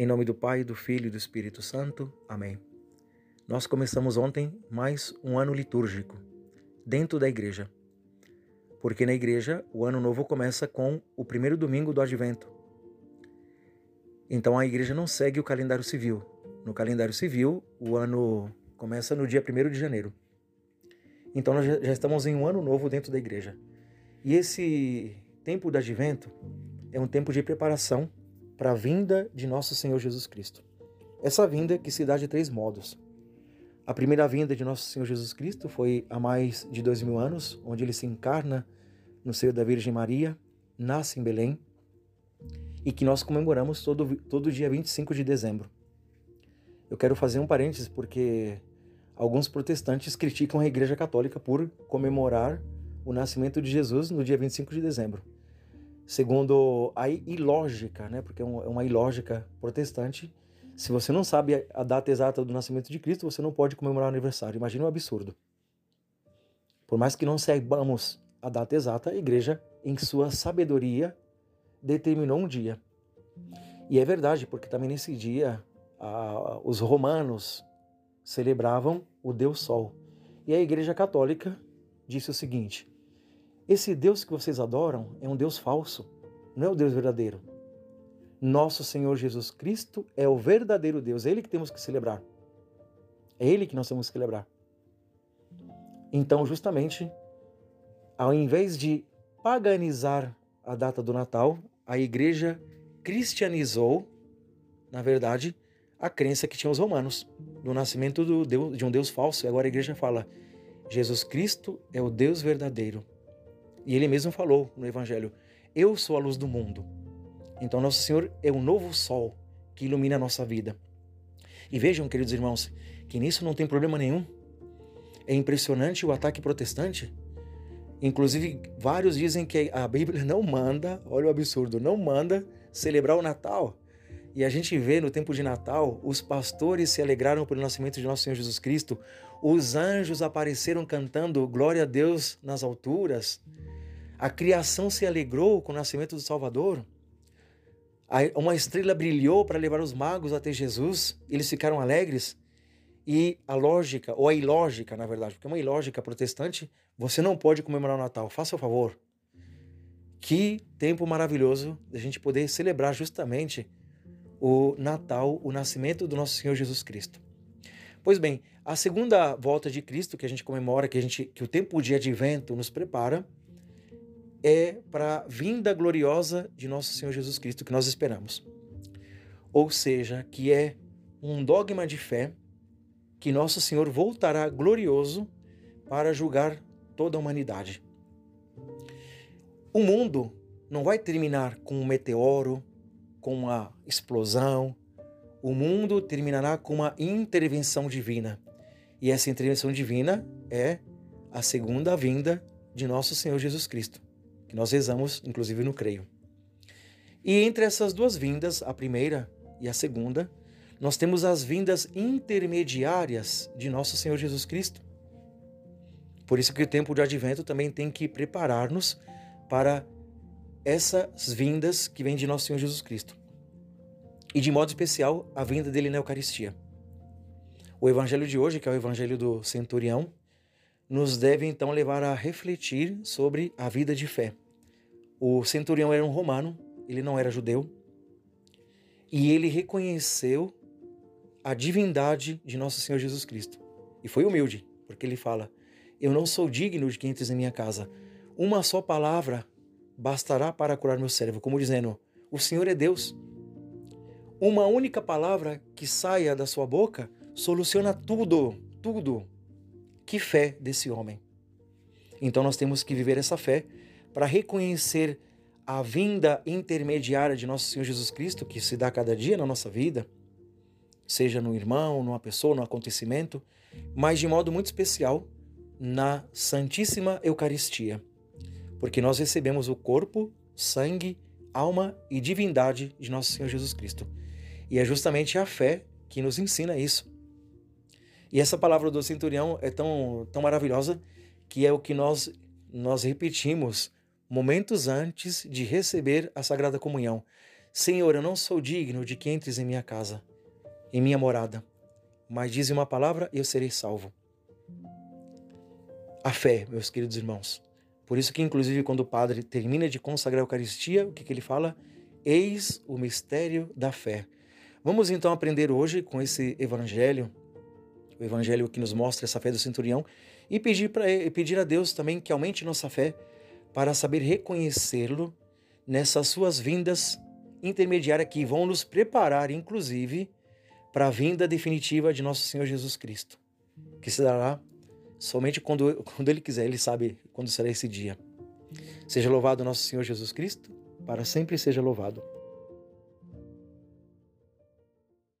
Em nome do Pai, do Filho e do Espírito Santo. Amém. Nós começamos ontem mais um ano litúrgico dentro da igreja. Porque na igreja o ano novo começa com o primeiro domingo do advento. Então a igreja não segue o calendário civil. No calendário civil, o ano começa no dia 1 de janeiro. Então nós já estamos em um ano novo dentro da igreja. E esse tempo do advento é um tempo de preparação para a vinda de nosso Senhor Jesus Cristo. Essa vinda que se dá de três modos. A primeira vinda de nosso Senhor Jesus Cristo foi há mais de dois mil anos, onde ele se encarna no seio da Virgem Maria, nasce em Belém e que nós comemoramos todo, todo dia 25 de dezembro. Eu quero fazer um parênteses porque alguns protestantes criticam a Igreja Católica por comemorar o nascimento de Jesus no dia 25 de dezembro. Segundo a ilógica, né, porque é, é uma ilógica protestante, se você não sabe a data exata do nascimento de Cristo, você não pode comemorar o aniversário. Imagina um absurdo. Por mais que não saibamos a data exata, a igreja, em sua sabedoria, determinou um dia. E é verdade, porque também nesse dia os romanos celebravam o Deus Sol. E a Igreja Católica disse o seguinte: esse Deus que vocês adoram é um Deus falso, não é o Deus verdadeiro. Nosso Senhor Jesus Cristo é o verdadeiro Deus, é Ele que temos que celebrar. É Ele que nós temos que celebrar. Então, justamente, ao invés de paganizar a data do Natal, a igreja cristianizou, na verdade, a crença que tinham os romanos do nascimento de um Deus falso. E agora a igreja fala: Jesus Cristo é o Deus verdadeiro. E ele mesmo falou no Evangelho: Eu sou a luz do mundo. Então, Nosso Senhor é o novo sol que ilumina a nossa vida. E vejam, queridos irmãos, que nisso não tem problema nenhum. É impressionante o ataque protestante. Inclusive, vários dizem que a Bíblia não manda, olha o absurdo, não manda celebrar o Natal. E a gente vê no tempo de Natal, os pastores se alegraram pelo nascimento de nosso Senhor Jesus Cristo, os anjos apareceram cantando glória a Deus nas alturas, a criação se alegrou com o nascimento do Salvador. Uma estrela brilhou para levar os magos até Jesus, eles ficaram alegres. E a lógica, ou a ilógica, na verdade, porque é uma ilógica protestante, você não pode comemorar o Natal, faça o favor. Que tempo maravilhoso da gente poder celebrar justamente o Natal, o nascimento do nosso Senhor Jesus Cristo. Pois bem, a segunda volta de Cristo que a gente comemora, que a gente que o tempo de advento nos prepara, é para a vinda gloriosa de nosso Senhor Jesus Cristo que nós esperamos. Ou seja, que é um dogma de fé que nosso Senhor voltará glorioso para julgar toda a humanidade. O mundo não vai terminar com um meteoro, com uma explosão. O mundo terminará com uma intervenção divina. E essa intervenção divina é a segunda vinda de nosso Senhor Jesus Cristo que nós rezamos, inclusive no creio. E entre essas duas vindas, a primeira e a segunda, nós temos as vindas intermediárias de nosso Senhor Jesus Cristo. Por isso que o tempo de advento também tem que preparar-nos para essas vindas que vêm de nosso Senhor Jesus Cristo. E de modo especial, a vinda dele na Eucaristia. O evangelho de hoje, que é o evangelho do centurião, nos deve então levar a refletir sobre a vida de fé. O centurião era um romano, ele não era judeu, e ele reconheceu a divindade de nosso Senhor Jesus Cristo. E foi humilde, porque ele fala: Eu não sou digno de que entres em minha casa. Uma só palavra bastará para curar meu servo, como dizendo: O Senhor é Deus. Uma única palavra que saia da sua boca soluciona tudo, tudo. Que fé desse homem. Então nós temos que viver essa fé para reconhecer a vinda intermediária de nosso Senhor Jesus Cristo, que se dá cada dia na nossa vida, seja no irmão, numa pessoa, no acontecimento, mas de modo muito especial na Santíssima Eucaristia, porque nós recebemos o corpo, sangue, alma e divindade de nosso Senhor Jesus Cristo. E é justamente a fé que nos ensina isso. E essa palavra do centurião é tão, tão maravilhosa que é o que nós, nós repetimos momentos antes de receber a Sagrada Comunhão. Senhor, eu não sou digno de que entres em minha casa, em minha morada, mas dize uma palavra e eu serei salvo. A fé, meus queridos irmãos. Por isso que, inclusive, quando o padre termina de consagrar a Eucaristia, o que, que ele fala? Eis o mistério da fé. Vamos então aprender hoje com esse evangelho, o evangelho que nos mostra essa fé do centurião, e pedir, pra, pedir a Deus também que aumente nossa fé para saber reconhecê-lo nessas suas vindas intermediárias que vão nos preparar, inclusive, para a vinda definitiva de nosso Senhor Jesus Cristo, que se dará somente quando, quando Ele quiser, Ele sabe quando será esse dia. Seja louvado nosso Senhor Jesus Cristo, para sempre seja louvado.